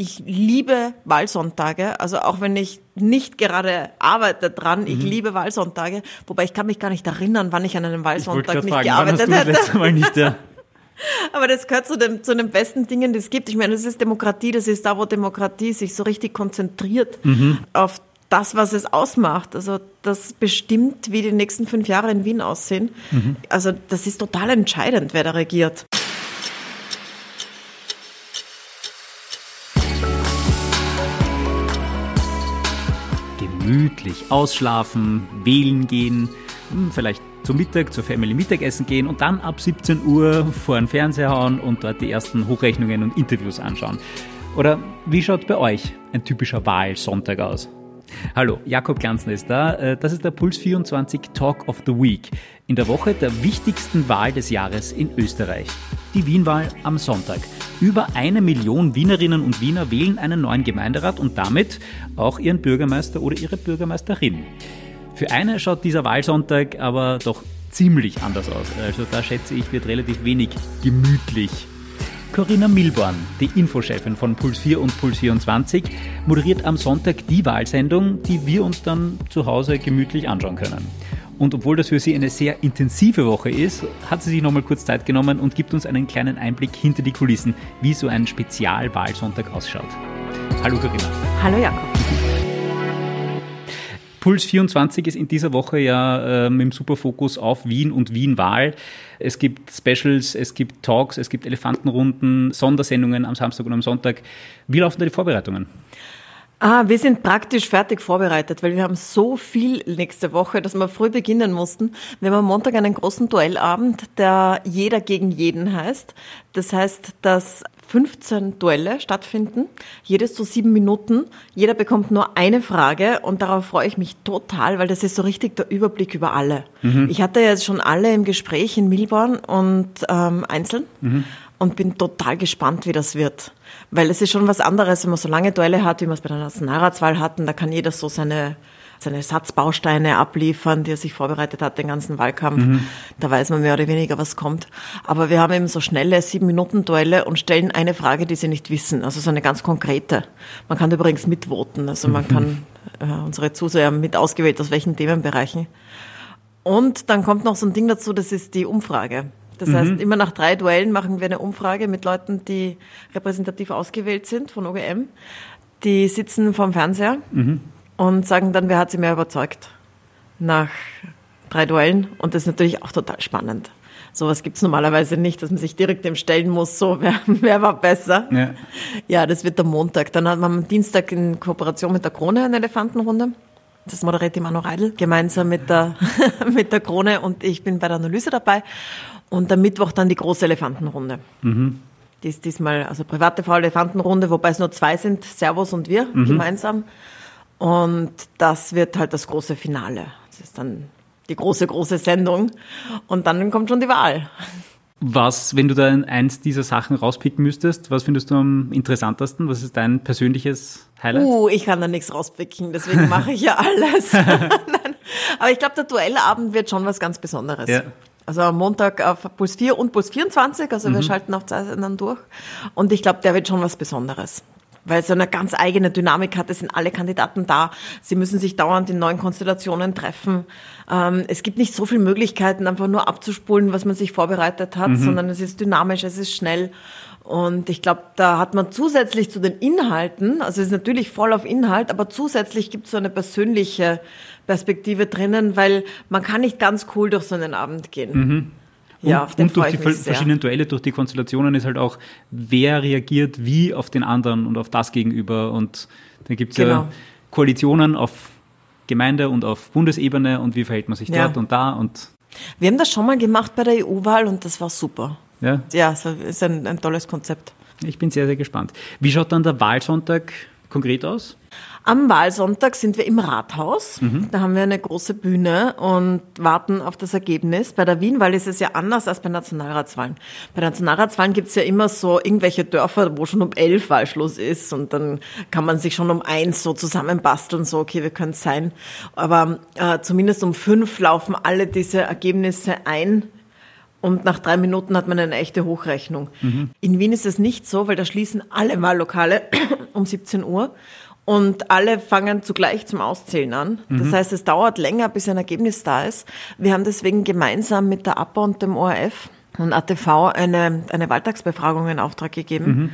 Ich liebe Wahlsonntage, also auch wenn ich nicht gerade arbeite dran, ich Mhm. liebe Wahlsonntage, wobei ich kann mich gar nicht erinnern, wann ich an einem Wahlsonntag nicht fragen, wann hast gearbeitet du Mal nicht ja. Aber das gehört zu, dem, zu den besten Dingen, die es gibt. Ich meine, das ist Demokratie, das ist da, wo Demokratie sich so richtig konzentriert auf das, was es ausmacht. Also das bestimmt, wie die nächsten fünf Jahre in Wien aussehen. Also das ist total entscheidend, wer da regiert. Gemütlich ausschlafen, wählen gehen, hm, vielleicht zum Mittag, zur Family Mittagessen gehen und dann ab 17 Uhr vor den Fernseher hauen und dort die ersten Hochrechnungen und Interviews anschauen. Oder wie schaut bei euch ein typischer Wahlsonntag aus? Hallo, Jakob Glanzner ist da. Äh, Das ist der Puls 24 Talk of the Week. In der Woche der wichtigsten Wahl des Jahres in Österreich. Die Wienwahl am Sonntag. Über eine Million Wienerinnen und Wiener wählen einen neuen Gemeinderat und damit auch ihren Bürgermeister oder ihre Bürgermeisterin. Für eine schaut dieser Wahlsonntag aber doch ziemlich anders aus. Also da schätze ich, wird relativ wenig gemütlich. Corinna Milborn, die Infochefin von Puls 4 und Puls 24, moderiert am Sonntag die Wahlsendung, die wir uns dann zu Hause gemütlich anschauen können. Und obwohl das für sie eine sehr intensive Woche ist, hat sie sich nochmal kurz Zeit genommen und gibt uns einen kleinen Einblick hinter die Kulissen, wie so ein Spezialwahlsonntag ausschaut. Hallo Corinna. Hallo Jakob. Puls 24 ist in dieser Woche ja ähm, im Superfokus auf Wien und Wien-Wahl. Es gibt Specials, es gibt Talks, es gibt Elefantenrunden, Sondersendungen am Samstag und am Sonntag. Wie laufen da die Vorbereitungen? Ah, wir sind praktisch fertig vorbereitet, weil wir haben so viel nächste Woche, dass wir früh beginnen mussten. Wir haben am Montag einen großen Duellabend, der jeder gegen jeden heißt. Das heißt, dass 15 Duelle stattfinden, jedes so sieben Minuten. Jeder bekommt nur eine Frage und darauf freue ich mich total, weil das ist so richtig der Überblick über alle. Ich hatte jetzt schon alle im Gespräch in Milborn und ähm, einzeln und bin total gespannt, wie das wird. Weil es ist schon was anderes, wenn man so lange Duelle hat, wie wir es bei der Nationalratswahl hatten. Da kann jeder so seine, seine Satzbausteine abliefern, die er sich vorbereitet hat, den ganzen Wahlkampf. Da weiß man mehr oder weniger, was kommt. Aber wir haben eben so schnelle Sieben-Minuten-Duelle und stellen eine Frage, die sie nicht wissen. Also so eine ganz konkrete. Man kann übrigens mitvoten. Also man kann äh, unsere Zuseher mit ausgewählt, aus welchen Themenbereichen. Und dann kommt noch so ein Ding dazu, das ist die Umfrage. Das heißt, immer nach drei Duellen machen wir eine Umfrage mit Leuten, die repräsentativ ausgewählt sind von OGM. Die sitzen vorm Fernseher und sagen dann, wer hat sie mehr überzeugt nach drei Duellen. Und das ist natürlich auch total spannend. Sowas gibt's normalerweise nicht, dass man sich direkt dem stellen muss, so wer, wer war besser. Ja. Ja, das wird am Montag. Dann haben wir am Dienstag in Kooperation mit der Krone eine Elefantenrunde. Das moderiert die Manu Reidel gemeinsam mit der, mit der Krone und ich bin bei der Analyse dabei. Und am Mittwoch dann die große Elefantenrunde. Die ist diesmal, also private V-Elefantenrunde, wobei es nur zwei sind, Servus und wir gemeinsam. Und das wird halt das große Finale. Das ist dann die große, große Sendung. Und dann kommt schon die Wahl. Was, wenn du da eins dieser Sachen rauspicken müsstest, was findest du am interessantesten? Was ist dein persönliches Highlight? Uh, ich kann da nichts rauspicken, deswegen mache ich ja alles. Aber ich glaube, der Duellabend wird schon was ganz Besonderes. Ja. Also am Montag auf Puls 4 und Puls 24, also wir schalten auch zwei dann durch. Und ich glaube, der wird schon was Besonderes. Weil es so eine ganz eigene Dynamik hat, es sind alle Kandidaten da. Sie müssen sich dauernd in neuen Konstellationen treffen. Ähm, es gibt nicht so viele Möglichkeiten, einfach nur abzuspulen, was man sich vorbereitet hat, sondern es ist dynamisch, es ist schnell. Und ich glaube, da hat man zusätzlich zu den Inhalten, also es ist natürlich voll auf Inhalt, aber zusätzlich gibt es so eine persönliche Perspektive drinnen, weil man kann nicht ganz cool durch so einen Abend gehen. Ja, auf den und durch die verschiedenen Duelle, durch die Konstellationen ist halt auch, wer reagiert wie auf den anderen und auf das gegenüber. Und dann gibt es ja Genau. Koalitionen auf Gemeinde und auf Bundesebene und wie verhält man sich Ja. dort und da und Wir haben das schon mal gemacht bei der EU-Wahl und das war super. ja, Ja, es ist ein, ein tolles Konzept. ich bin sehr, sehr gespannt. Wie schaut dann der Wahlsonntag konkret aus? Am Wahlsonntag sind wir im Rathaus. Da haben wir eine große Bühne und warten auf das Ergebnis. Bei der Wienwahl ist es ja anders als bei Nationalratswahlen. Bei Nationalratswahlen gibt es ja immer so irgendwelche Dörfer, wo schon um elf Wahlschluss ist und dann kann man sich schon um eins so zusammenbasteln, so okay, wir können es sein. Aber äh, zumindest um fünf laufen alle diese Ergebnisse ein Und nach drei Minuten hat man eine echte Hochrechnung. Mhm. In Wien ist es nicht so, weil da schließen alle Wahllokale um 17 Uhr und alle fangen zugleich zum Auszählen an. Mhm. Das heißt, es dauert länger, bis ein Ergebnis da ist. Wir haben deswegen gemeinsam mit der APA und dem ORF und ATV eine, eine Wahltagsbefragung in Auftrag gegeben. Mhm.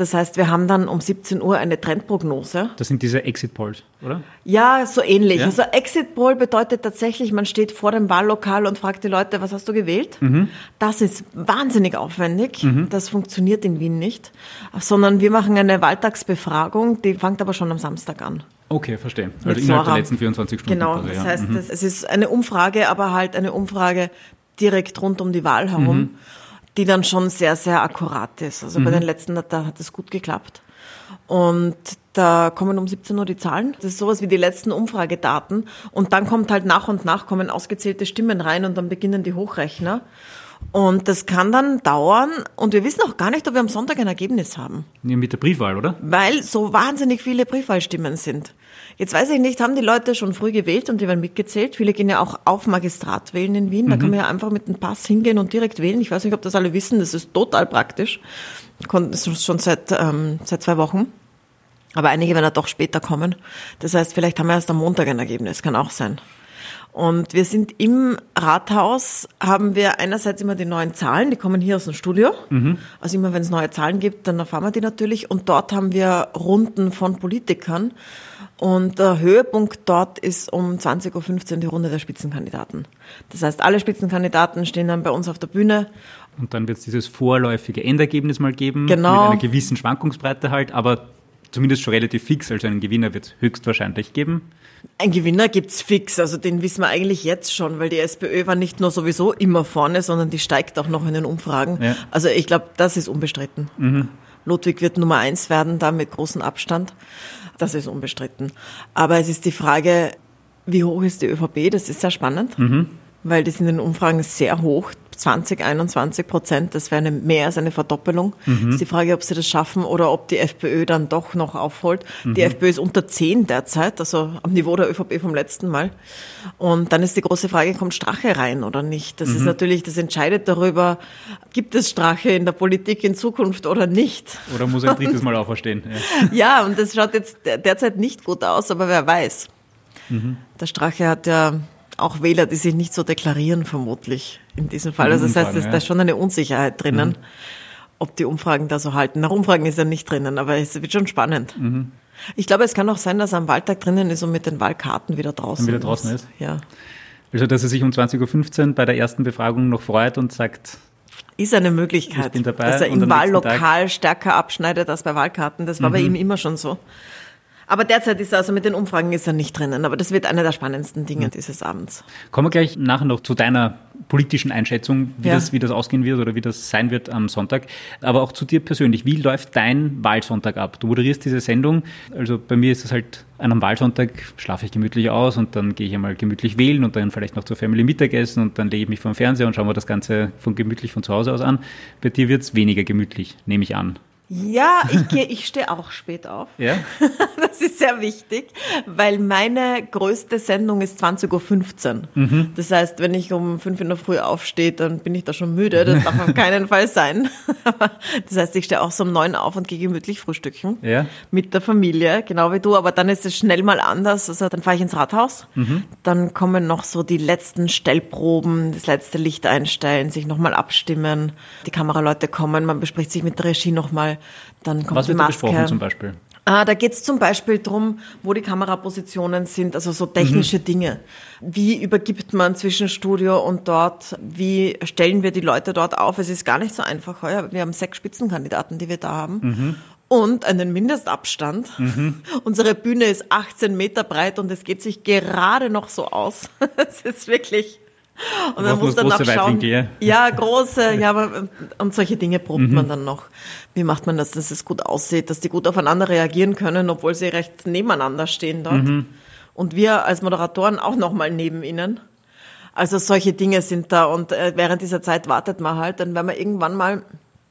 Das heißt, wir haben dann um 17 Uhr eine Trendprognose. Das sind diese Exit Polls, oder? Ja, so ähnlich. Ja? Also Exit Poll bedeutet tatsächlich, man steht vor dem Wahllokal und fragt die Leute, was hast du gewählt? Mhm. Das ist wahnsinnig aufwendig. Das funktioniert in Wien nicht. Sondern wir machen eine Wahltagsbefragung, die fängt aber schon am Samstag an. Okay, verstehe. Mit Also innerhalb der Sora. letzten 24 Stunden. Genau, das heißt, Mhm. es ist eine Umfrage, aber halt eine Umfrage direkt rund um die Wahl herum, Mhm. Die dann schon sehr, sehr akkurat ist. Also bei den letzten, da hat es gut geklappt. Und da kommen um 17 Uhr die Zahlen. Das ist sowas wie die letzten Umfragedaten. Und dann kommt halt nach und nach kommen ausgezählte Stimmen rein und dann beginnen die Hochrechner. Und das kann dann dauern. Und wir wissen auch gar nicht, ob wir am Sonntag ein Ergebnis haben Ja, mit der Briefwahl, oder? weil so wahnsinnig viele Briefwahlstimmen sind. Jetzt weiß ich nicht, haben die Leute schon früh gewählt und die werden mitgezählt? Viele gehen ja auch auf Magistrat wählen in Wien. Da kann man ja einfach mit dem Pass hingehen und direkt wählen. Ich weiß nicht, ob das alle wissen. Das ist total praktisch. Das ist schon seit, ähm, seit zwei Wochen. Aber einige werden ja doch später kommen. Das heißt, vielleicht haben wir erst am Montag ein Ergebnis. Kann auch sein. Und wir sind im Rathaus, haben wir einerseits immer die neuen Zahlen, die kommen hier aus dem Studio. Also immer wenn es neue Zahlen gibt, dann erfahren wir die natürlich. Und dort haben wir Runden von Politikern. Und der Höhepunkt dort ist um 20.15 Uhr die Runde der Spitzenkandidaten. Das heißt, alle Spitzenkandidaten stehen dann bei uns auf der Bühne. Und dann wird es dieses vorläufige Endergebnis mal geben. Genau. Mit einer gewissen Schwankungsbreite halt, aber zumindest schon relativ fix. Also einen Gewinner wird es höchstwahrscheinlich geben. Ein Gewinner gibt's fix, also den wissen wir eigentlich jetzt schon, weil die SPÖ war nicht nur sowieso immer vorne, sondern die steigt auch noch in den Umfragen. Ja. Also ich glaube, das ist unbestritten. Ludwig wird Nummer eins werden, da mit großem Abstand. Das ist unbestritten. Aber es ist die Frage, wie hoch ist die ÖVP? Das ist sehr spannend, weil die sind in den Umfragen sehr hoch. 20, 21 Prozent, das wäre eine, mehr als eine Verdoppelung. Ist die Frage, ob sie das schaffen oder ob die FPÖ dann doch noch aufholt. Die FPÖ ist unter 10 derzeit, also am Niveau der ÖVP vom letzten Mal. Und dann ist die große Frage, kommt Strache rein oder nicht? Das ist natürlich, das entscheidet darüber, gibt es Strache in der Politik in Zukunft oder nicht? Oder muss ein drittes Mal auferstehen. Ja. Ja, und das schaut jetzt der- derzeit nicht gut aus, aber wer weiß. Der Strache hat ja auch Wähler, die sich nicht so deklarieren, vermutlich in diesem Fall. Also das heißt, es- ja. da ist schon eine Unsicherheit drinnen, ob die Umfragen da so halten. Nach Umfragen ist er nicht drinnen, aber es wird schon spannend. Ich glaube, es kann auch sein, dass er am Wahltag drinnen ist und mit den Wahlkarten wieder draußen Dann wieder draußen ist. Ja. Also, dass er sich um 20.15 Uhr bei der ersten Befragung noch freut und sagt, Ist eine Möglichkeit, dass er im Wahllokal stärker abschneidet als bei Wahlkarten. Das war bei ihm immer schon so. Aber derzeit ist er, also mit den Umfragen ist er nicht drinnen. Aber das wird einer der spannendsten Dinge dieses Abends. kommen wir gleich nachher noch zu deiner politischen Einschätzung, wie, Ja. das, wie das ausgehen wird oder wie das sein wird am Sonntag. Aber auch zu dir persönlich. Wie läuft dein Wahlsonntag ab? Du moderierst diese Sendung. Also bei mir ist es halt an einem Wahlsonntag schlafe ich gemütlich aus und dann gehe ich einmal gemütlich wählen und dann vielleicht noch zur Family Mittagessen und dann lege ich mich vor den Fernseher und schaue mir das Ganze von gemütlich von zu Hause aus an. Bei dir wird es weniger gemütlich, nehme ich an. Ja, ich, geh- ich stehe auch spät auf. Ja? Das ist sehr wichtig, weil meine größte Sendung ist 20.15 Uhr. Mhm. Das heißt, wenn ich um 5 in der Früh aufstehe, dann bin ich da schon müde. Das darf auf keinen Fall sein. Das heißt, ich stehe auch so um 9 auf und gehe gemütlich frühstücken. Ja. Mit der Familie, genau wie du. Aber dann ist es schnell mal anders. Also dann fahre ich ins Rathaus. Mhm. Dann kommen noch so die letzten Stellproben, das letzte Licht einstellen, sich nochmal abstimmen. Die Kameraleute kommen, man bespricht sich mit der Regie nochmal. Dann kommt Was die wird da Maske. besprochen zum Beispiel? Ah, da geht's zum Beispiel drum, wo die Kamerapositionen sind, also so technische Dinge. Wie übergibt man zwischen Studio und dort? Wie stellen wir die Leute dort auf? Es ist gar nicht so einfach heuer. Wir haben sechs Spitzenkandidaten, die wir da haben. Und einen Mindestabstand. Unsere Bühne ist 18 Meter breit und es geht sich gerade noch so aus. Es ist wirklich. Und man muss dann auch große schauen. Weitwinkel, Ja, große, ja, aber und solche Dinge probt man dann noch. Wie macht man das, dass es gut aussieht, dass die gut aufeinander reagieren können, obwohl sie recht nebeneinander stehen dort. Und wir als Moderatoren auch nochmal neben ihnen. Also solche Dinge sind da und äh, während dieser Zeit wartet man halt, dann werden wir irgendwann mal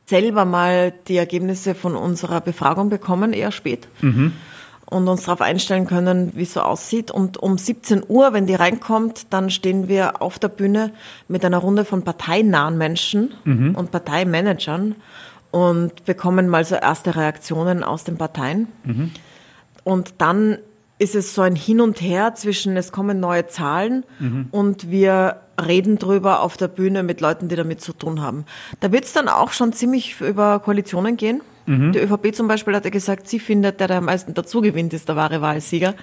selber mal die Ergebnisse von unserer Befragung bekommen, eher spät. Und uns darauf einstellen können, wie es so aussieht. Und um 17 Uhr, wenn die reinkommt, dann stehen wir auf der Bühne mit einer Runde von parteinahen Menschen mhm. und Parteimanagern und bekommen mal so erste Reaktionen aus den Parteien. Mhm. Und dann ist es so ein Hin und Her zwischen, es kommen neue Zahlen mhm. und wir reden drüber auf der Bühne mit Leuten, die damit zu tun haben. Da wird es dann auch schon ziemlich über Koalitionen gehen. Mhm. Die ÖVP zum Beispiel hat ja gesagt, sie findet, der, der am meisten dazu gewinnt, ist der wahre Wahlsieger.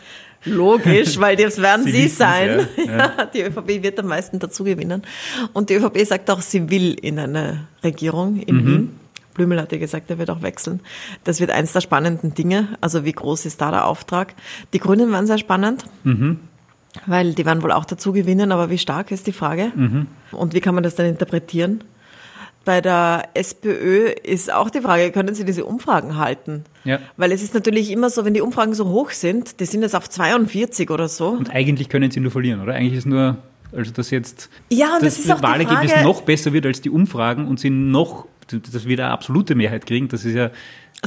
Logisch, weil das werden sie, sie sein. Ja. Ja, die ÖVP wird am meisten dazu gewinnen. Und die ÖVP sagt auch, sie will in eine Regierung in mhm. Wien. Blümel hat ja gesagt, er wird auch wechseln. Das wird eins der spannenden Dinge. Also wie groß ist da der Auftrag? Die Grünen waren sehr spannend. Mhm. Weil die werden wohl auch dazu gewinnen, aber wie stark ist die Frage? Mhm. Und wie kann man das dann interpretieren? Bei der SPÖ ist auch die Frage, können Sie diese Umfragen halten? Ja. Weil es ist natürlich immer so, wenn die Umfragen so hoch sind, die sind jetzt auf 42 oder so. Und eigentlich können Sie nur verlieren, oder? Eigentlich ist nur, also dass jetzt ja, das, das Wahlergebnis noch besser wird als die Umfragen und Sie noch, dass wir eine absolute Mehrheit kriegen, das ist ja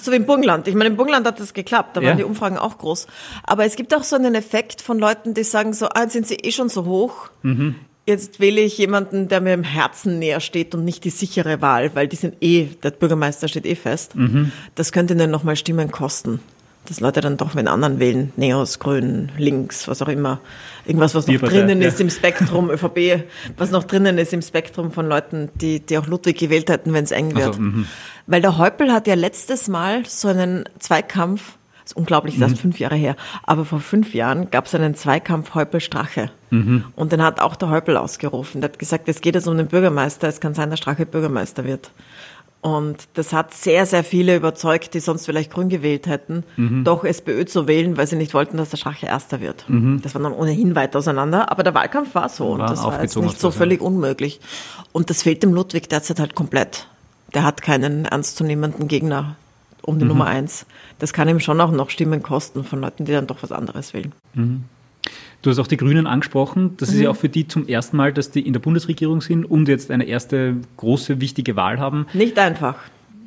so wie im Burgenland. Ich meine, im Burgenland hat das geklappt, da waren die Umfragen auch groß. Aber es gibt auch so einen Effekt von Leuten, die sagen so, ah, jetzt sind sie eh schon so hoch. Mhm. Jetzt wähle ich jemanden, der mir im Herzen näher steht und nicht die sichere Wahl, weil die sind eh, der Bürgermeister steht eh fest. Mhm. Das könnte ihnen nochmal Stimmen kosten. Dass Leute dann doch wenn anderen wählen, Neos, Grün, Links, was auch immer. Irgendwas, was noch drinnen ja. ist im Spektrum, ÖVP, was noch drinnen ist im Spektrum von Leuten, die, die auch Ludwig gewählt hätten, wenn es eng wird. Also, weil der Häupl hat ja letztes Mal so einen Zweikampf ist unglaublich, das ist mhm. fünf Jahre her. Aber vor fünf Jahren gab es einen Zweikampf Häupl-Strache. Mhm. Und den hat auch der Häupl ausgerufen. Der hat gesagt, es geht jetzt um den Bürgermeister, es kann sein, dass Strache Bürgermeister wird. Und das hat sehr, sehr viele überzeugt, die sonst vielleicht grün gewählt hätten, mhm. doch SPÖ zu wählen, weil sie nicht wollten, dass der Strache Erster wird. Mhm. Das war dann ohnehin weit auseinander. Aber der Wahlkampf war so war und das war jetzt nicht so völlig unmöglich. Und das fehlt dem Ludwig derzeit halt komplett. Der hat keinen ernstzunehmenden Gegner um die mhm. Nummer eins. Das kann ihm schon auch noch Stimmen kosten von Leuten, die dann doch was anderes wählen. Mhm. Du hast auch die Grünen angesprochen. Das mhm. ist ja auch für die zum ersten Mal, dass die in der Bundesregierung sind und jetzt eine erste große, wichtige Wahl haben. Nicht einfach.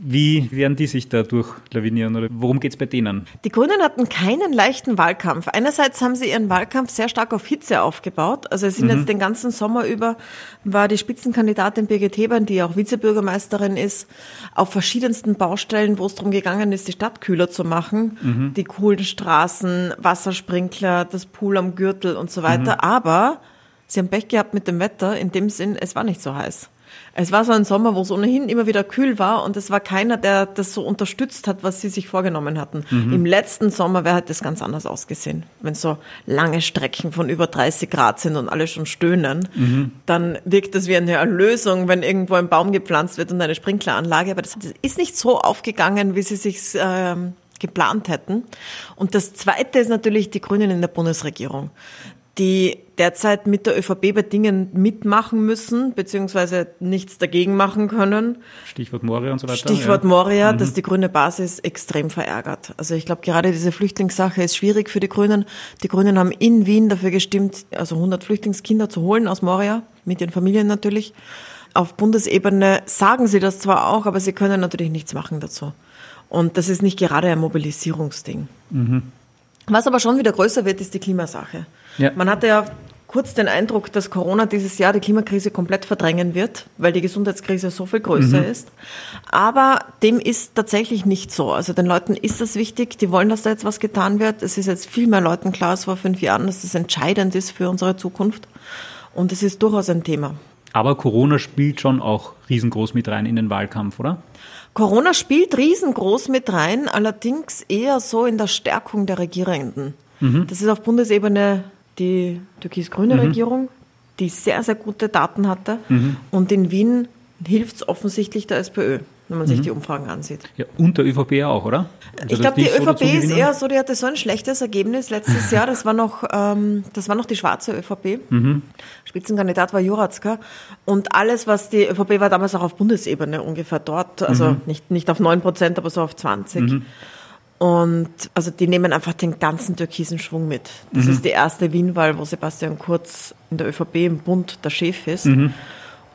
Wie werden die sich da durchlawinieren oder worum geht es bei denen? Die Grünen hatten keinen leichten Wahlkampf. Einerseits haben sie ihren Wahlkampf sehr stark auf Hitze aufgebaut. Also es sind mhm. jetzt den ganzen Sommer über, war die Spitzenkandidatin Birgit Hebern, die auch Vizebürgermeisterin ist, auf verschiedensten Baustellen, wo es darum gegangen ist, die Stadt kühler zu machen. Mhm. Die coolen Straßen, Wassersprinkler, das Pool am Gürtel und so weiter. Mhm. Aber sie haben Pech gehabt mit dem Wetter, in dem Sinn, es war nicht so heiß. Es war so ein Sommer, wo es ohnehin immer wieder kühl war und es war keiner, der das so unterstützt hat, was sie sich vorgenommen hatten. Mhm. Im letzten Sommer wäre das ganz anders ausgesehen. Wenn so lange Strecken von über 30 Grad sind und alle schon stöhnen, mhm. dann wirkt das wie eine Erlösung, wenn irgendwo ein Baum gepflanzt wird und eine Sprinkleranlage. Aber das ist nicht so aufgegangen, wie sie sich ähm, geplant hätten. Und das Zweite ist natürlich die Grünen in der Bundesregierung die derzeit mit der ÖVP bei Dingen mitmachen müssen, beziehungsweise nichts dagegen machen können. Stichwort Moria und so weiter. Stichwort ja. Moria, mhm. dass die grüne Basis extrem verärgert. Also ich glaube, gerade diese Flüchtlingssache ist schwierig für die Grünen. Die Grünen haben in Wien dafür gestimmt, also 100 Flüchtlingskinder zu holen aus Moria, mit ihren Familien natürlich. Auf Bundesebene sagen sie das zwar auch, aber sie können natürlich nichts machen dazu. Und das ist nicht gerade ein Mobilisierungsding. Mhm. Was aber schon wieder größer wird, ist die Klimasache. Ja. Man hatte ja kurz den Eindruck, dass Corona dieses Jahr die Klimakrise komplett verdrängen wird, weil die Gesundheitskrise so viel größer mhm. ist. Aber dem ist tatsächlich nicht so. Also den Leuten ist das wichtig, die wollen, dass da jetzt was getan wird. Es ist jetzt viel mehr Leuten klar als vor fünf Jahren, dass das entscheidend ist für unsere Zukunft. Und es ist durchaus ein Thema. Aber Corona spielt schon auch riesengroß mit rein in den Wahlkampf, oder? Corona spielt riesengroß mit rein, allerdings eher so in der Stärkung der Regierenden. Mhm. Das ist auf Bundesebene die türkis-grüne mhm. Regierung, die sehr, sehr gute Daten hatte. Mhm. Und in Wien hilft es offensichtlich der SPÖ, wenn man sich mhm. die Umfragen ansieht. Ja, und der ÖVP auch, oder? Also ich glaube, die ÖVP so ist eher so, die hatte so ein schlechtes Ergebnis letztes Jahr. Das war noch, ähm, das war noch die schwarze ÖVP. Mhm. Spitzenkandidat war Jurazka. Und alles, was die ÖVP war damals auch auf Bundesebene ungefähr dort. Also mhm. nicht, nicht auf 9 Prozent, aber so auf 20. Und also die nehmen einfach den ganzen türkisen Schwung mit. Das mhm. ist die erste Wienwahl, wo Sebastian Kurz in der ÖVP im Bund der Chef ist. Mhm.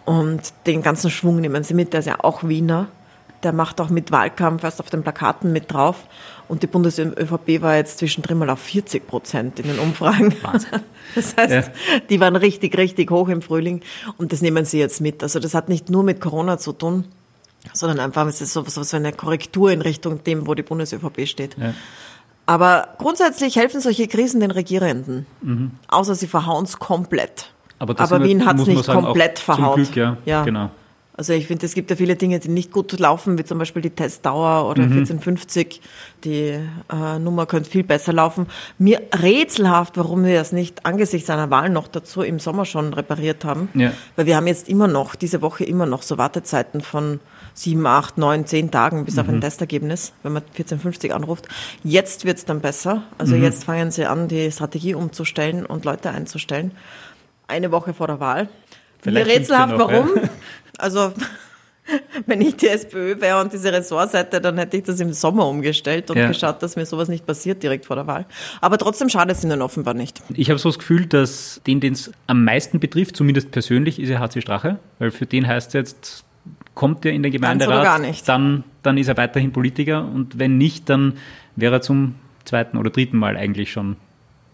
Und den ganzen Schwung nehmen sie mit. Der ist ja auch Wiener. Der macht auch mit Wahlkampf erst auf den Plakaten mit drauf. Und die Bundes-ÖVP war jetzt zwischendrin mal auf 40 Prozent in den Umfragen. Wahnsinn. Das heißt, ja. die waren richtig, richtig hoch im Frühling. Und das nehmen sie jetzt mit. Also das hat nicht nur mit Corona zu tun, sondern einfach es ist so, so eine Korrektur in Richtung dem, wo die Bundes-ÖVP steht. Ja. Aber grundsätzlich helfen solche Krisen den Regierenden. Mhm. Außer sie verhauen es komplett. Aber, Aber Wien hat es nicht sagen, komplett verhaut. Glück, ja. ja. Genau. Also ich finde, es gibt ja viele Dinge, die nicht gut laufen, wie zum Beispiel die Testdauer oder mhm. 1450. Die äh, Nummer könnte viel besser laufen. Mir rätselhaft, warum wir das nicht angesichts einer Wahl noch dazu im Sommer schon repariert haben. Ja. Weil wir haben jetzt immer noch, diese Woche immer noch so Wartezeiten von sieben, acht, neun, zehn Tagen bis mhm. auf ein mhm. Testergebnis, wenn man 1450 anruft. Jetzt wird's dann besser. Also mhm. jetzt fangen sie an, die Strategie umzustellen und Leute einzustellen. Eine Woche vor der Wahl. Vielleicht Mir rätselhaft, noch, warum. Ja. Also wenn ich die SPÖ wäre und diese Ressortseite, dann hätte ich das im Sommer umgestellt und ja. geschaut, dass mir sowas nicht passiert direkt vor der Wahl. Aber trotzdem schadet es ihnen offenbar nicht. Ich habe so das Gefühl, dass den, den es am meisten betrifft, zumindest persönlich, ist ja HC Strache, weil für den heißt es jetzt, kommt er in den Gemeinderat, Dann, dann ist er weiterhin Politiker und wenn nicht, dann wäre er zum zweiten oder dritten Mal eigentlich schon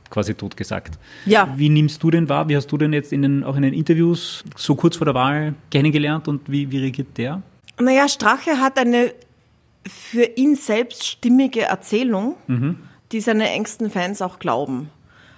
quasi totgesagt. Ja. Wie nimmst du den wahr? Wie hast du denn jetzt in den, auch in den Interviews so kurz vor der Wahl kennengelernt und wie, wie reagiert der? Naja, Strache hat eine für ihn selbst stimmige Erzählung, mhm. die seine engsten Fans auch glauben.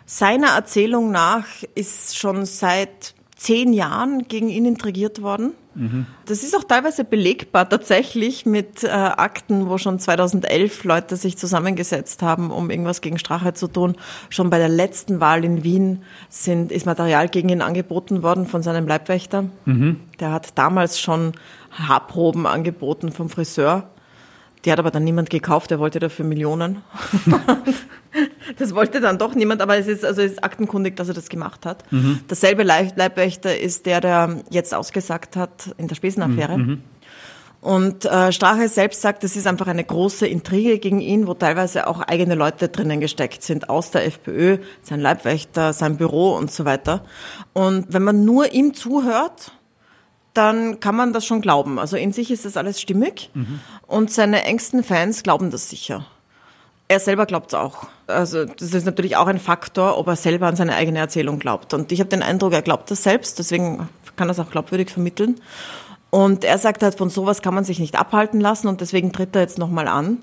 Seiner Erzählung nach ist schon seit zehn Jahren gegen ihn intrigiert worden. Mhm. Das ist auch teilweise belegbar tatsächlich mit äh, Akten, wo schon 2011 Leute sich zusammengesetzt haben, um irgendwas gegen Strache zu tun. Schon bei der letzten Wahl in Wien sind, ist Material gegen ihn angeboten worden von seinem Leibwächter. Mhm. Der hat damals schon Haarproben angeboten vom Friseur. Die hat aber dann niemand gekauft, der wollte dafür Millionen. das wollte dann doch niemand, aber es ist, also es ist aktenkundig, dass er das gemacht hat. Mhm. Dasselbe Leibwächter ist der, der jetzt ausgesagt hat in der Spesenaffäre. Mhm. Und äh, Strache selbst sagt, es ist einfach eine große Intrige gegen ihn, wo teilweise auch eigene Leute drinnen gesteckt sind, aus der FPÖ, sein Leibwächter, sein Büro und so weiter. Und wenn man nur ihm zuhört, dann kann man das schon glauben. Also in sich ist das alles stimmig mhm. und seine engsten Fans glauben das sicher. Er selber glaubt es auch. Also das ist natürlich auch ein Faktor, ob er selber an seine eigene Erzählung glaubt. Und ich habe den Eindruck, er glaubt das selbst, deswegen kann er es auch glaubwürdig vermitteln. Und er sagt halt, von sowas kann man sich nicht abhalten lassen und deswegen tritt er jetzt nochmal an.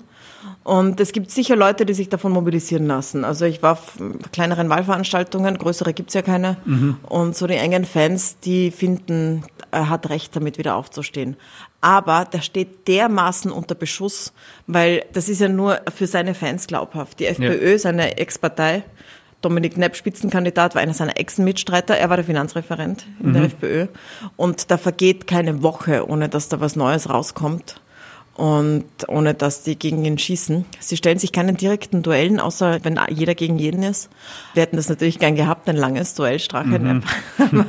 Und es gibt sicher Leute, die sich davon mobilisieren lassen. Also ich war auf kleineren Wahlveranstaltungen, größere gibt's ja keine. Mhm. Und so die engen Fans, die finden, er hat recht damit wieder aufzustehen. Aber der steht dermaßen unter Beschuss, weil das ist ja nur für seine Fans glaubhaft. Die FPÖ, ja. seine Ex-Partei, Dominik Nepp, Spitzenkandidat, war einer seiner Ex-Mitstreiter. Er war der Finanzreferent in mhm. der FPÖ. Und da vergeht keine Woche, ohne dass da was Neues rauskommt und ohne dass die gegen ihn schießen. Sie stellen sich keinen direkten Duellen, außer wenn jeder gegen jeden ist. Wir hätten das natürlich gern gehabt, ein langes Duell, Strache. Mhm.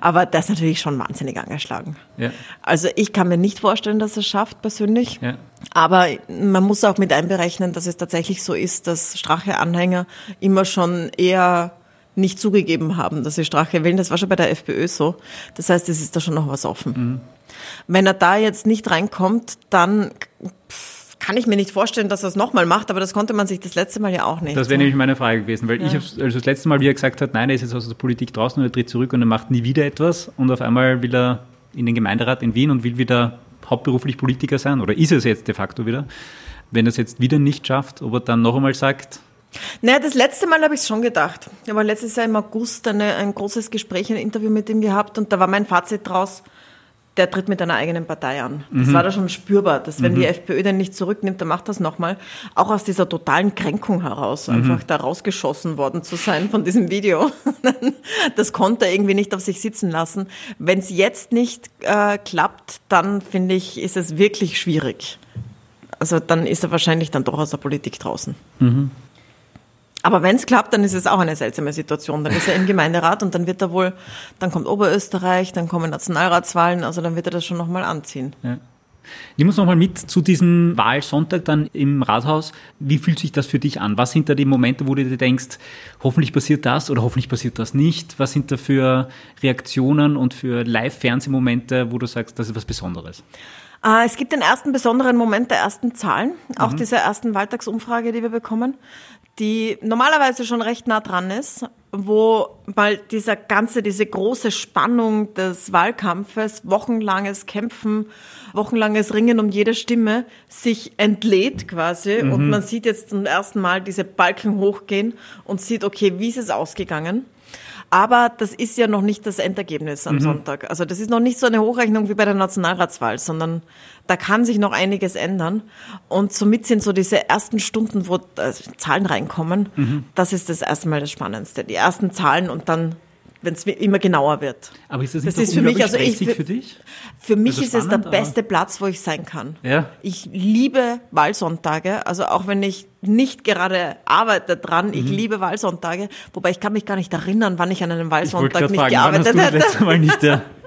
Aber das ist natürlich schon wahnsinnig angeschlagen. Ja. Also ich kann mir nicht vorstellen, dass er es schafft persönlich. Ja. Aber man muss auch mit einberechnen, dass es tatsächlich so ist, dass Strache-Anhänger immer schon eher nicht zugegeben haben, dass sie Strache wählen. Das war schon bei der FPÖ so. Das heißt, es ist da schon noch was offen. Mhm. Wenn er da jetzt nicht reinkommt, dann kann ich mir nicht vorstellen, dass er es nochmal macht, aber das konnte man sich das letzte Mal ja auch nicht. Das wäre nämlich meine Frage gewesen, weil ja. ich habe also das letzte Mal, wie er gesagt hat, nein, er ist jetzt aus der Politik draußen und er tritt zurück und er macht nie wieder etwas und auf einmal will er in den Gemeinderat in Wien und will wieder hauptberuflich Politiker sein oder ist es jetzt de facto wieder? Wenn er es jetzt wieder nicht schafft, ob er dann noch einmal sagt, naja, das letzte Mal habe ich es schon gedacht. Ich habe letztes Jahr im August eine, ein großes Gespräch, ein Interview mit ihm gehabt und da war mein Fazit draus, der tritt mit einer eigenen Partei an. Das mhm. war da schon spürbar, dass wenn mhm. die FPÖ den nicht zurücknimmt, dann macht das nochmal. Auch aus dieser totalen Kränkung heraus, mhm. einfach da rausgeschossen worden zu sein von diesem Video. das konnte er irgendwie nicht auf sich sitzen lassen. Wenn es jetzt nicht äh, klappt, dann finde ich, ist es wirklich schwierig. Also dann ist er wahrscheinlich dann doch aus der Politik draußen. Aber wenn es klappt, dann ist es auch eine seltsame Situation. Dann ist er im Gemeinderat und dann wird er wohl, dann kommt Oberösterreich, dann kommen Nationalratswahlen, also dann wird er das schon nochmal anziehen. Ja. Nimm uns nochmal mit zu diesem Wahlsonntag dann im Rathaus. Wie fühlt sich das für dich an? Was sind da die Momente, wo du dir denkst, hoffentlich passiert das oder hoffentlich passiert das nicht? Was sind da für Reaktionen und für Live-Fernsehmomente, wo du sagst, das ist was Besonderes? Äh, es gibt den ersten besonderen Moment der ersten Zahlen, auch mhm. dieser ersten Wahltagsumfrage, die wir bekommen, die normalerweise schon recht nah dran ist, wo mal dieser ganze, diese große Spannung des Wahlkampfes, wochenlanges Kämpfen, wochenlanges Ringen um jede Stimme sich entlädt quasi mhm. und man sieht jetzt zum ersten Mal diese Balken hochgehen und sieht, okay, wie ist es ausgegangen? Aber das ist ja noch nicht das Endergebnis am mhm. Sonntag. Also das ist noch nicht so eine Hochrechnung wie bei der Nationalratswahl, sondern da kann sich noch einiges ändern. Und somit sind so diese ersten Stunden, wo äh, Zahlen reinkommen, mhm. das ist das erste Mal das Spannendste. Die ersten Zahlen und dann wenn es immer genauer wird. Aber ist das nicht das ist für mich, also ich, für, für dich? Für mich ist, es der beste? Platz, wo ich sein kann. Ja. Ich liebe Wahlsonntage, also auch wenn ich nicht gerade arbeite dran, ich mhm. liebe Wahlsonntage, wobei ich kann mich gar nicht erinnern, wann ich an einem Wahlsonntag nicht fragen, gearbeitet wann hast du hätte. Mal nicht, ja.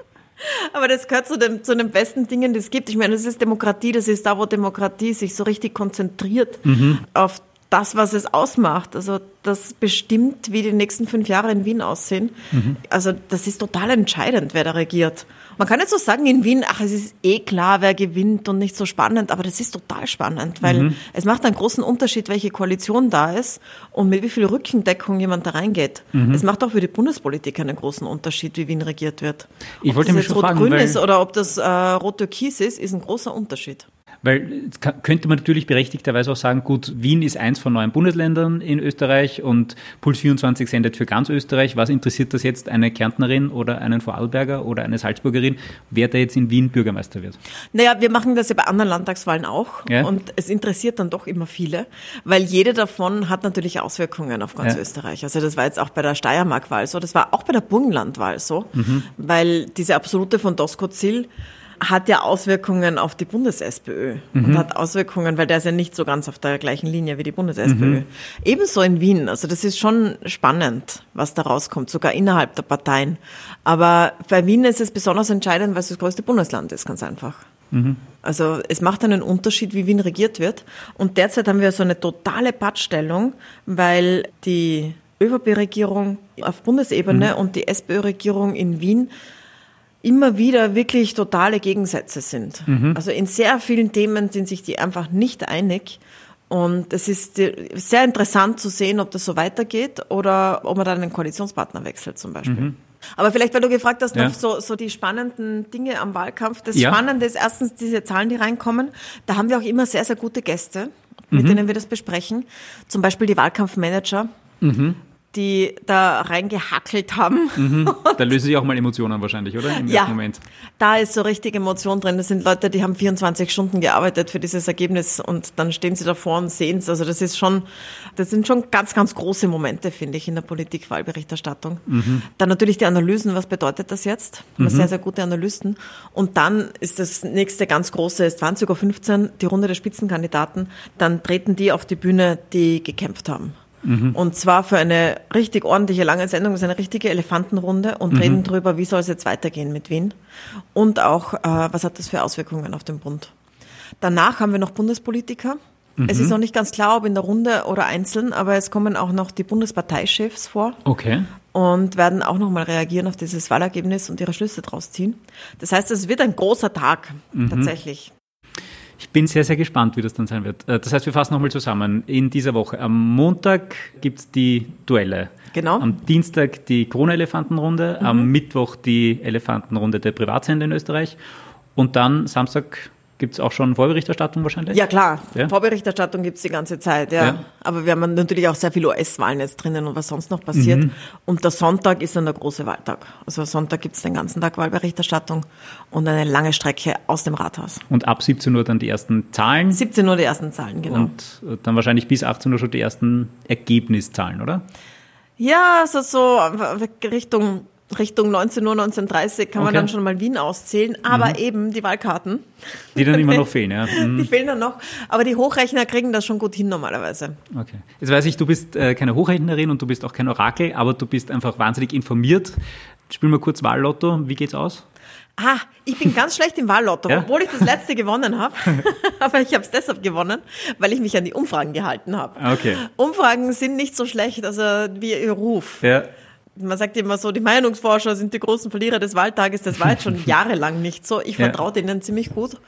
Aber das gehört zu, dem, zu den besten Dingen, die es gibt. Ich meine, das ist Demokratie, das ist da, wo Demokratie sich so richtig konzentriert mhm. auf das, was es ausmacht. Also das bestimmt, wie die nächsten fünf Jahre in Wien aussehen. Mhm. Also das ist total entscheidend, wer da regiert. Man kann jetzt so sagen in Wien, ach, es ist eh klar, wer gewinnt und nicht so spannend, aber das ist total spannend, weil mhm. es macht einen großen Unterschied, welche Koalition da ist und mit wie viel Rückendeckung jemand da reingeht. Mhm. Es macht auch für die Bundespolitik einen großen Unterschied, wie Wien regiert wird. Ich ob wollte das mich jetzt rot-grün ist oder ob das äh, rot-türkis ist, ist ein großer Unterschied. Weil könnte man natürlich berechtigterweise auch sagen, gut, Wien ist eins von neun Bundesländern in Österreich und Puls 24 sendet für ganz Österreich. Was interessiert das jetzt eine Kärntnerin oder einen Vorarlberger oder eine Salzburgerin, wer da jetzt in Wien Bürgermeister wird? Naja, wir machen das ja bei anderen Landtagswahlen auch ja? und es interessiert dann doch immer viele, weil jede davon hat natürlich Auswirkungen auf ganz ja. Österreich. Also das war jetzt auch bei der Steiermark-Wahl so, das war auch bei der Burgenland-Wahl so, mhm. weil diese Absolute von Doskozil hat ja Auswirkungen auf die Bundes-SPÖ mhm. und hat Auswirkungen, weil der ist ja nicht so ganz auf der gleichen Linie wie die Bundes-SPÖ. Mhm. Ebenso in Wien. Also das ist schon spannend, was da rauskommt, sogar innerhalb der Parteien. Aber bei Wien ist es besonders entscheidend, weil es das größte Bundesland ist, ganz einfach. Mhm. Also es macht einen Unterschied, wie Wien regiert wird. Und derzeit haben wir so eine totale Pattstellung, weil die ÖVP-Regierung auf Bundesebene mhm. und die SPÖ-Regierung in Wien immer wieder wirklich totale Gegensätze sind. Mhm. Also in sehr vielen Themen sind sich die einfach nicht einig. Und es ist sehr interessant zu sehen, ob das so weitergeht oder ob man dann einen Koalitionspartner wechselt zum Beispiel. Mhm. Aber vielleicht, weil du gefragt hast, ja. noch so, so die spannenden Dinge am Wahlkampf. Das ja. Spannende ist erstens diese Zahlen, die reinkommen. Da haben wir auch immer sehr, sehr gute Gäste, mit mhm. denen wir das besprechen. Zum Beispiel die Wahlkampfmanager. Mhm die da reingehackelt haben. Mhm. Da lösen sich auch mal Emotionen wahrscheinlich, oder? Im ja, Moment. da ist so richtig Emotion drin. Das sind Leute, die haben 24 Stunden gearbeitet für dieses Ergebnis und dann stehen sie davor und sehen es. Also das ist schon, das sind schon ganz, ganz große Momente, finde ich, in der Politikwahlberichterstattung. Mhm. Dann natürlich die Analysen, was bedeutet das jetzt? Mhm. Sehr, sehr gute Analysten. Und dann ist das nächste ganz große, ist 20.15 Uhr, die Runde der Spitzenkandidaten. Dann treten die auf die Bühne, die gekämpft haben. Mhm. Und zwar für eine richtig ordentliche lange Sendung, das ist eine richtige Elefantenrunde und mhm. reden darüber, wie soll es jetzt weitergehen mit Wien und auch, äh, was hat das für Auswirkungen auf den Bund. Danach haben wir noch Bundespolitiker. Mhm. Es ist noch nicht ganz klar, ob in der Runde oder einzeln, aber es kommen auch noch die Bundesparteichefs vor. Okay. Und werden auch nochmal reagieren auf dieses Wahlergebnis und ihre Schlüsse daraus ziehen. Das heißt, es wird ein großer Tag, mhm. tatsächlich. Ich bin sehr, sehr gespannt, wie das dann sein wird. Äh, das heißt, wir fassen nochmal zusammen. In dieser Woche, am Montag gibt es die Duelle. Genau. Am Dienstag die Krone-Elefantenrunde, mhm. am Mittwoch die Elefantenrunde der Privatsender in Österreich und dann Samstag Gibt es auch schon Vorberichterstattung wahrscheinlich? Ja, klar. Ja? Vorberichterstattung gibt es die ganze Zeit, ja. ja. Aber wir haben natürlich auch sehr viele US-Wahlen jetzt drinnen und was sonst noch passiert. Mhm. Und der Sonntag ist dann der große Wahltag. Also Sonntag gibt es den ganzen Tag Wahlberichterstattung und eine lange Strecke aus dem Rathaus. Und ab 17 Uhr dann die ersten Zahlen? 17 Uhr die ersten Zahlen, genau. Und dann wahrscheinlich bis 18 Uhr schon die ersten Ergebniszahlen, oder? Ja, also so Richtung Richtung 19 Uhr, 19.30 kann man dann schon mal Wien auszählen, aber mhm. eben die Wahlkarten. Die dann immer noch fehlen, ja. Mhm. Die fehlen dann noch, aber die Hochrechner kriegen das schon gut hin normalerweise. Okay. Jetzt weiß ich, du bist äh, keine Hochrechnerin und du bist auch kein Orakel, aber du bist einfach wahnsinnig informiert. Spielen wir kurz Wahllotto. Wie geht's aus? Ah, ich bin ganz schlecht im Wahllotto, ja? obwohl ich das letzte gewonnen habe. Aber ich habe es deshalb gewonnen, weil ich mich an die Umfragen gehalten habe. Okay. Umfragen sind nicht so schlecht, also wie ihr Ruf. Ja man sagt immer so, die Meinungsforscher sind die großen Verlierer des Wahltages. Das war jetzt schon jahrelang nicht so. Ich vertraue ja. denen ziemlich gut.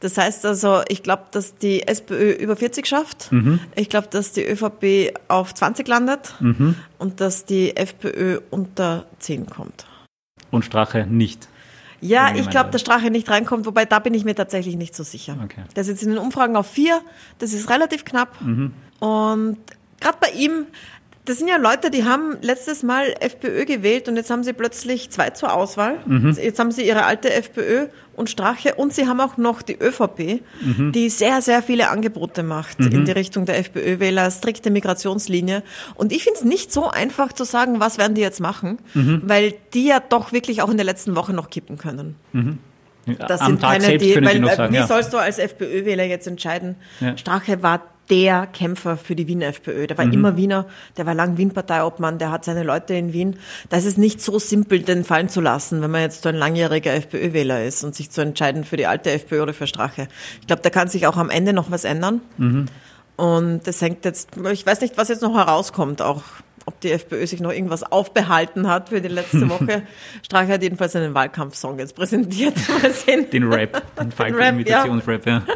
Das heißt also, ich glaube, dass die SPÖ über 40 schafft. Mhm. Ich glaube, dass die ÖVP auf 20 landet mhm. und dass die FPÖ unter 10 kommt. Und Strache nicht. Ja, ich glaube, dass Strache nicht reinkommt, wobei da bin ich mir tatsächlich nicht so sicher. Okay. Der ist jetzt in den Umfragen auf 4, das ist relativ knapp. Mhm. Und gerade bei ihm, das sind ja Leute, die haben letztes Mal FPÖ gewählt und jetzt haben sie plötzlich zwei zur Auswahl. Mhm. Jetzt haben sie ihre alte FPÖ und Strache und sie haben auch noch die ÖVP, mhm. die sehr, sehr viele Angebote macht mhm. in die Richtung der FPÖ-Wähler, strikte Migrationslinie. Und ich finde es nicht so einfach zu sagen, was werden die jetzt machen, mhm. weil die ja doch wirklich auch in der letzten Woche noch kippen können. Mhm. Das Am sind Tag keine, die, weil, äh, sagen, wie ja. sollst du als FPÖ-Wähler jetzt entscheiden? Ja. Strache war der Kämpfer für die Wiener FPÖ. Der war mhm. immer Wiener, der war lang Wien-Parteiobmann, der hat seine Leute in Wien. Das ist nicht so simpel, den fallen zu lassen, wenn man jetzt so ein langjähriger FPÖ-Wähler ist und sich zu entscheiden für die alte FPÖ oder für Strache. Ich glaube, da kann sich auch am Ende noch was ändern. Mhm. Und das hängt jetzt, ich weiß nicht, was jetzt noch herauskommt, auch ob die FPÖ sich noch irgendwas aufbehalten hat für die letzte Woche. Strache hat jedenfalls einen Wahlkampfsong jetzt präsentiert. Mal sehen. Den Rap, den Falk-Imitationsrap, ja. ja.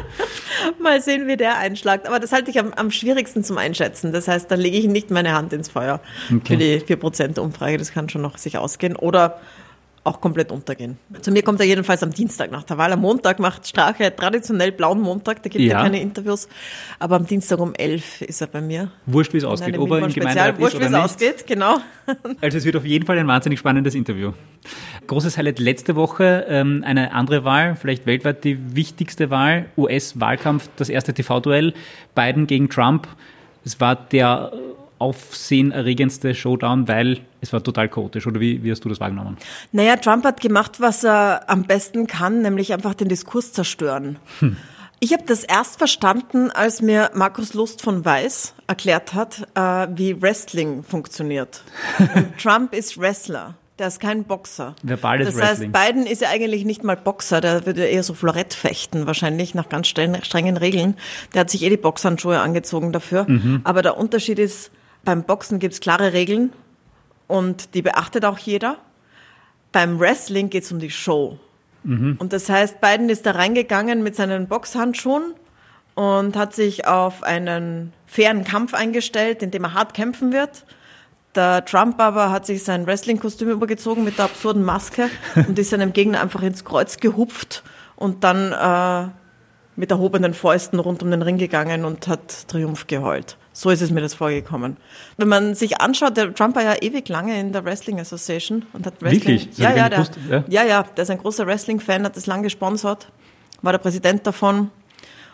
Mal sehen, wie der einschlagt. Aber das halte ich am, am schwierigsten zum Einschätzen. Das heißt, da lege ich nicht meine Hand ins Feuer okay. für die 4%-Umfrage. Das kann schon noch sich ausgehen. Oder auch komplett untergehen. Zu mir kommt er jedenfalls am Dienstag nach der Wahl. Am Montag macht Strache traditionell blauen Montag, da gibt ja. er keine Interviews. Aber am Dienstag um 11 ist er bei mir. Wurscht, wie es ausgeht, ob er im Gemeinderat Wurscht, oder wie es ausgeht, genau. Also es wird auf jeden Fall ein wahnsinnig spannendes Interview. Großes Highlight letzte Woche, ähm, eine andere Wahl, vielleicht weltweit die wichtigste Wahl, US-Wahlkampf, das erste TV-Duell, Biden gegen Trump. Es war der aufsehenerregendste Showdown, weil es war total chaotisch. Oder wie, wie hast du das wahrgenommen? Naja, Trump hat gemacht, was er am besten kann, nämlich einfach den Diskurs zerstören. Hm. Ich habe das erst verstanden, als mir Markus Lust von Weiß erklärt hat, äh, wie Wrestling funktioniert. Trump ist Wrestler. Der ist kein Boxer. Verbales das heißt, Biden ist ja eigentlich nicht mal Boxer, der würde eher so Florett fechten, wahrscheinlich nach ganz strengen Regeln. Der hat sich eh die Boxhandschuhe angezogen dafür. Mhm. Aber der Unterschied ist, beim Boxen gibt es klare Regeln und die beachtet auch jeder. Beim Wrestling geht es um die Show. Mhm. Und das heißt, Biden ist da reingegangen mit seinen Boxhandschuhen und hat sich auf einen fairen Kampf eingestellt, in dem er hart kämpfen wird. Der Trump aber hat sich sein Wrestling-Kostüm übergezogen mit der absurden Maske und ist seinem Gegner einfach ins Kreuz gehupft und dann äh, mit erhobenen Fäusten rund um den Ring gegangen und hat Triumph geheult. So ist es mir das vorgekommen. Wenn man sich anschaut, der Trump war ja ewig lange in der Wrestling Association und hat Wrestling. Wirklich? Ja, ja, der, ja, ja, ja, der ist ein großer Wrestling-Fan, hat das lang gesponsert, war der Präsident davon.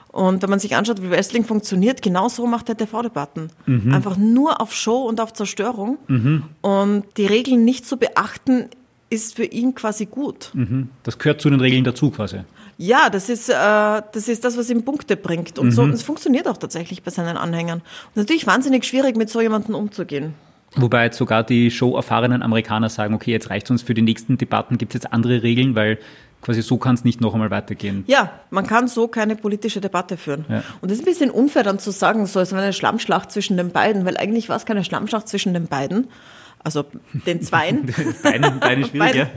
Und wenn man sich anschaut, wie Wrestling funktioniert, genau so macht der TV-Debatten. Mhm. Einfach nur auf Show und auf Zerstörung. Mhm. Und die Regeln nicht zu beachten, ist für ihn quasi gut. Mhm. Das gehört zu den Regeln dazu quasi. Ja, das ist, äh, das ist das, was ihm Punkte bringt. Und mhm. so, es funktioniert auch tatsächlich bei seinen Anhängern. Und natürlich wahnsinnig schwierig, mit so jemandem umzugehen. Wobei jetzt sogar die show-erfahrenen Amerikaner sagen, okay, jetzt reicht uns für die nächsten Debatten, gibt es jetzt andere Regeln, weil quasi so kann es nicht noch einmal weitergehen. Ja, man kann so keine politische Debatte führen. Ja. Und das ist ein bisschen unfair dann zu sagen, so es war eine Schlammschlacht zwischen den beiden, weil eigentlich war es keine Schlammschlacht zwischen den beiden, also den Zweien. Beine, Beine schwierig, ja.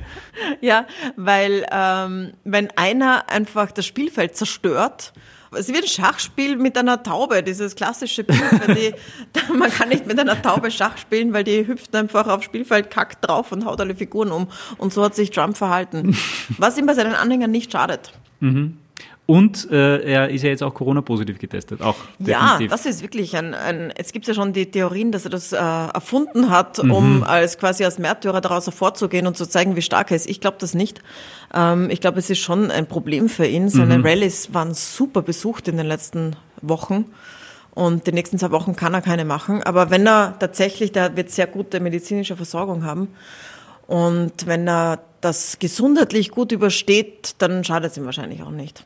Ja, weil ähm, wenn einer einfach das Spielfeld zerstört, es wird ein Schachspiel mit einer Taube, dieses klassische Bild, die, man kann nicht mit einer Taube Schach spielen, weil die hüpft einfach aufs Spielfeld, kackt drauf und haut alle Figuren um. Und so hat sich Trump verhalten. Was ihm bei seinen Anhängern nicht schadet. Mhm. Und äh, er ist ja jetzt auch Corona-positiv getestet, auch definitiv. Ja, das ist wirklich ein, ein es gibt ja schon die Theorien, dass er das äh, erfunden hat, mhm. um als quasi als Märtyrer daraus hervorzugehen und zu zeigen, wie stark er ist. Ich glaube das nicht. Ähm, ich glaube, es ist schon ein Problem für ihn. Seine mhm. Rallyes waren super besucht in den letzten Wochen. Und die nächsten zwei Wochen kann er keine machen. Aber wenn er tatsächlich, der wird sehr gute medizinische Versorgung haben. Und wenn er das gesundheitlich gut übersteht, dann schadet es ihm wahrscheinlich auch nicht.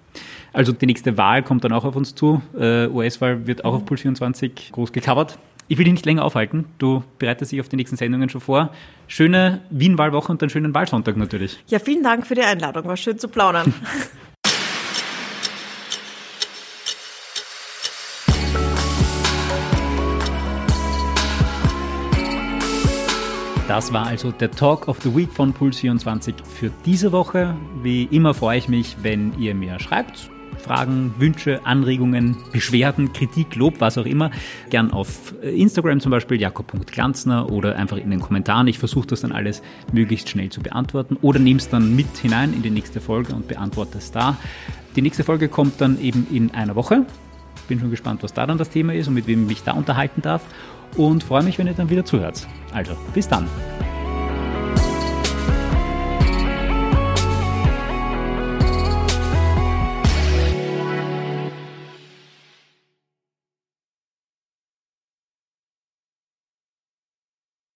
Also die nächste Wahl kommt dann auch auf uns zu. Äh, US-Wahl wird auch auf Puls 24 groß gecovert. Ich will dich nicht länger aufhalten. Du bereitest dich auf die nächsten Sendungen schon vor. Schöne Wien-Wahlwoche und einen schönen Wahlsonntag natürlich. Ja, vielen Dank für die Einladung. War schön zu plaudern. Das war also der Talk of the Week von Puls24 für diese Woche. Wie immer freue ich mich, wenn ihr mir schreibt. Fragen, Wünsche, Anregungen, Beschwerden, Kritik, Lob, was auch immer, gern auf Instagram zum Beispiel, jakob.glanzner oder einfach in den Kommentaren. Ich versuche das dann alles möglichst schnell zu beantworten oder nehme es dann mit hinein in die nächste Folge und beantworte es da. Die nächste Folge kommt dann eben in einer Woche. Bin schon gespannt, was da dann das Thema ist und mit wem ich mich da unterhalten darf und freue mich, wenn ihr dann wieder zuhört. Also, bis dann.